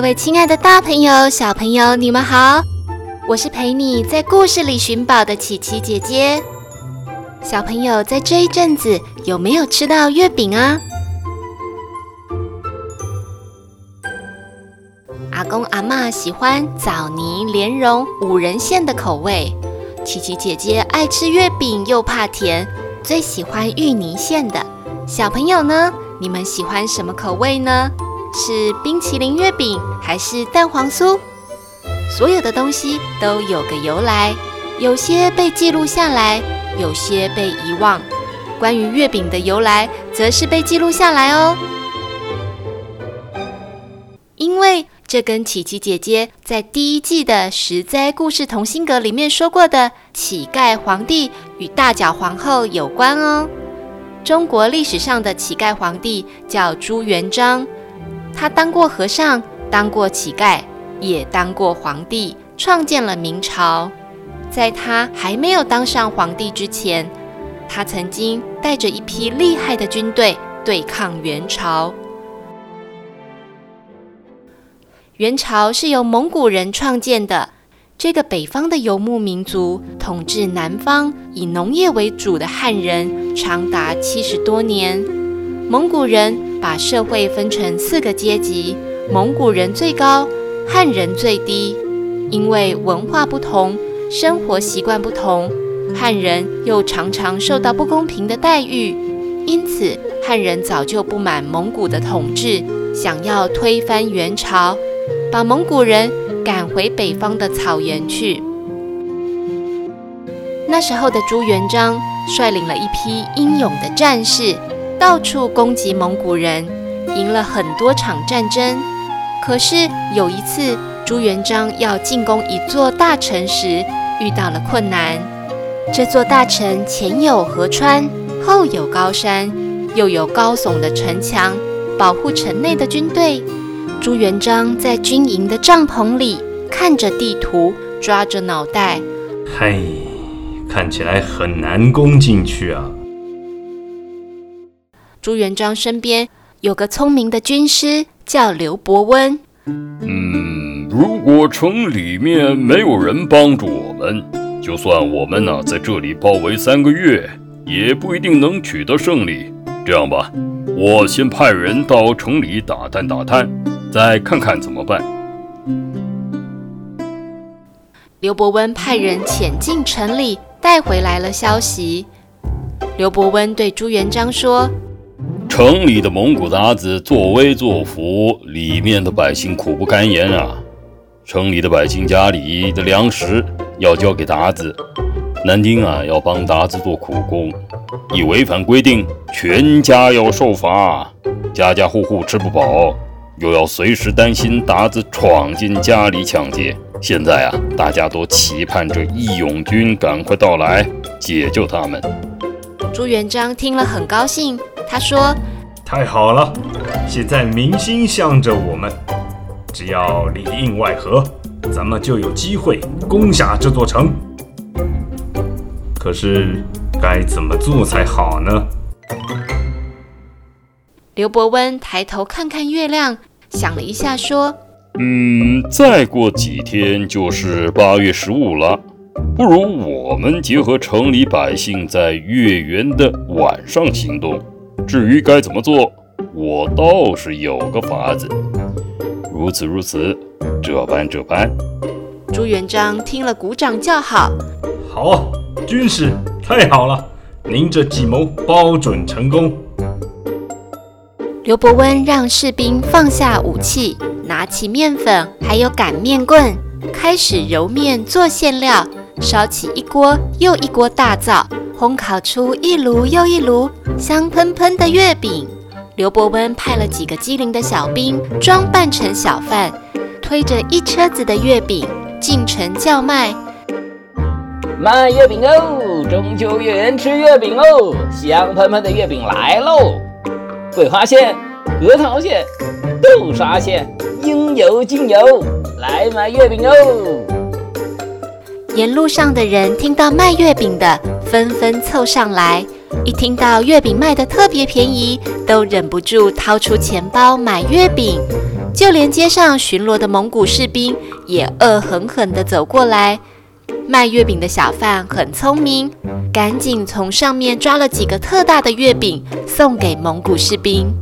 各位亲爱的大朋友、小朋友，你们好！我是陪你在故事里寻宝的琪琪姐姐。小朋友在这一阵子有没有吃到月饼啊？阿公阿嬷喜欢枣泥莲蓉五仁馅的口味，琪琪姐姐爱吃月饼又怕甜，最喜欢芋泥馅的。小朋友呢？你们喜欢什么口味呢？是冰淇淋月饼还是蛋黄酥？所有的东西都有个由来，有些被记录下来，有些被遗忘。关于月饼的由来，则是被记录下来哦。因为这跟琪琪姐姐在第一季的十灾故事同心阁里面说过的乞丐皇帝与大脚皇后有关哦。中国历史上的乞丐皇帝叫朱元璋。他当过和尚，当过乞丐，也当过皇帝，创建了明朝。在他还没有当上皇帝之前，他曾经带着一批厉害的军队对抗元朝。元朝是由蒙古人创建的，这个北方的游牧民族统治南方以农业为主的汉人长达七十多年。蒙古人把社会分成四个阶级，蒙古人最高，汉人最低。因为文化不同，生活习惯不同，汉人又常常受到不公平的待遇，因此汉人早就不满蒙古的统治，想要推翻元朝，把蒙古人赶回北方的草原去。那时候的朱元璋率领了一批英勇的战士。到处攻击蒙古人，赢了很多场战争。可是有一次，朱元璋要进攻一座大城时，遇到了困难。这座大城前有河川，后有高山，又有高耸的城墙，保护城内的军队。朱元璋在军营的帐篷里，看着地图，抓着脑袋：“嘿，看起来很难攻进去啊。”朱元璋身边有个聪明的军师，叫刘伯温。嗯，如果城里面没有人帮助我们，就算我们呢在这里包围三个月，也不一定能取得胜利。这样吧，我先派人到城里打探打探，再看看怎么办。刘伯温派人潜进城里，带回来了消息。刘伯温对朱元璋说。城里的蒙古韃子作威作福，里面的百姓苦不堪言啊！城里的百姓家里的粮食要交给韃子，男丁啊要帮韃子做苦工，一违反规定，全家要受罚，家家户户吃不饱，又要随时担心韃子闯进家里抢劫。现在啊，大家都期盼着义勇军赶快到来解救他们。朱元璋听了很高兴。他说：“太好了，现在民心向着我们，只要里应外合，咱们就有机会攻下这座城。可是该怎么做才好呢？”刘伯温抬头看看月亮，想了一下，说：“嗯，再过几天就是八月十五了，不如我们结合城里百姓，在月圆的晚上行动。”至于该怎么做，我倒是有个法子。如此如此，这般这般。朱元璋听了，鼓掌叫好。好啊，军师，太好了，您这计谋包准成功。刘伯温让士兵放下武器，拿起面粉还有擀面棍，开始揉面做馅料，烧起一锅又一锅大灶。烘烤出一炉又一炉香喷喷的月饼。刘伯温派了几个机灵的小兵，装扮成小贩，推着一车子的月饼，进城叫卖：“卖月饼哦！中秋月圆吃月饼哦！香喷喷的月饼来喽！桂花馅、核桃馅、豆沙馅，应有尽有，来买月饼哦！”沿路上的人听到卖月饼的，纷纷凑上来。一听到月饼卖的特别便宜，都忍不住掏出钱包买月饼。就连街上巡逻的蒙古士兵也恶狠狠地走过来。卖月饼的小贩很聪明，赶紧从上面抓了几个特大的月饼送给蒙古士兵。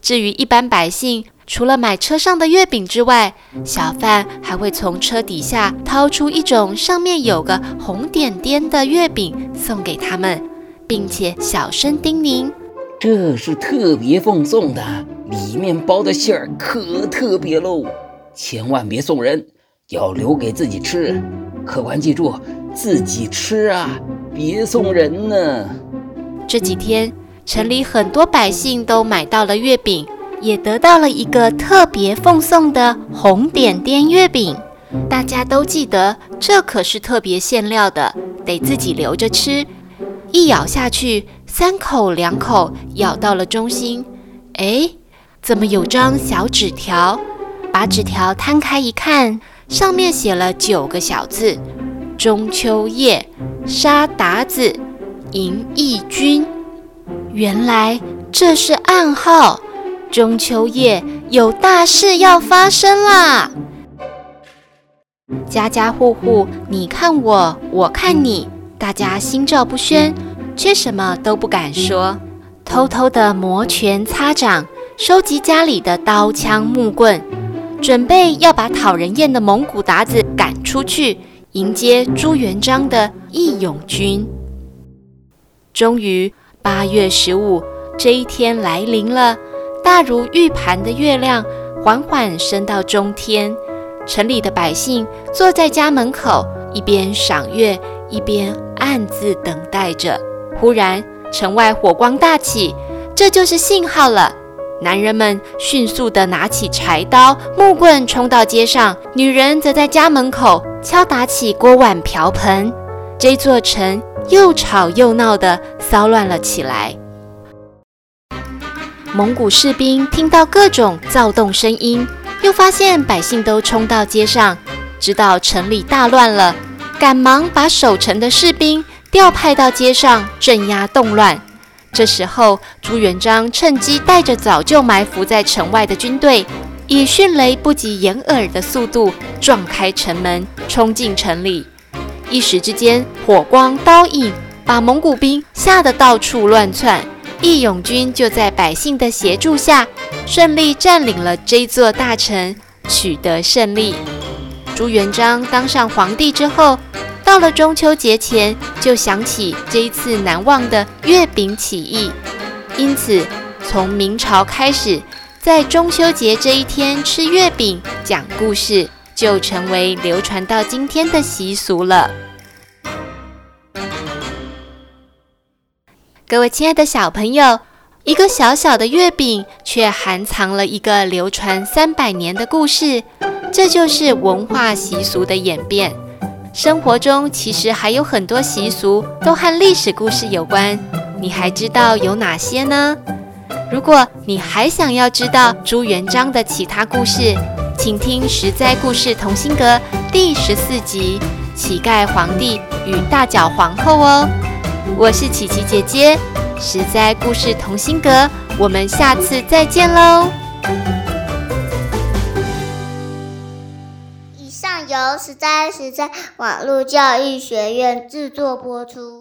至于一般百姓，除了买车上的月饼之外，小贩还会从车底下掏出一种上面有个红点点的月饼送给他们，并且小声叮咛：“这是特别奉送的，里面包的馅儿可特别喽，千万别送人，要留给自己吃。客官记住，自己吃啊，别送人呢。”这几天，城里很多百姓都买到了月饼。也得到了一个特别奉送的红点点月饼，大家都记得，这可是特别馅料的，得自己留着吃。一咬下去，三口两口咬到了中心，哎，怎么有张小纸条？把纸条摊开一看，上面写了九个小字：中秋夜沙达子，迎义军。原来这是暗号。中秋夜有大事要发生啦！家家户户，你看我，我看你，大家心照不宣，却什么都不敢说，偷偷地摩拳擦掌，收集家里的刀枪木棍，准备要把讨人厌的蒙古鞑子赶出去，迎接朱元璋的义勇军。终于，八月十五这一天来临了。大如玉盘的月亮缓缓升到中天，城里的百姓坐在家门口，一边赏月，一边暗自等待着。忽然，城外火光大起，这就是信号了。男人们迅速地拿起柴刀、木棍，冲到街上；女人则在家门口敲打起锅碗瓢盆。这座城又吵又闹地骚乱了起来。蒙古士兵听到各种躁动声音，又发现百姓都冲到街上，知道城里大乱了，赶忙把守城的士兵调派到街上镇压动乱。这时候，朱元璋趁机带着早就埋伏在城外的军队，以迅雷不及掩耳的速度撞开城门，冲进城里。一时之间，火光刀影把蒙古兵吓得到处乱窜。义勇军就在百姓的协助下，顺利占领了这座大城，取得胜利。朱元璋当上皇帝之后，到了中秋节前，就想起这一次难忘的月饼起义，因此从明朝开始，在中秋节这一天吃月饼、讲故事，就成为流传到今天的习俗了。各位亲爱的小朋友，一个小小的月饼，却含藏了一个流传三百年的故事，这就是文化习俗的演变。生活中其实还有很多习俗都和历史故事有关，你还知道有哪些呢？如果你还想要知道朱元璋的其他故事，请听《十灾故事同心阁》第十四集《乞丐皇帝与大脚皇后》哦。我是琪琪姐姐，实在故事同心阁，我们下次再见喽。以上由实在实在网络教育学院制作播出。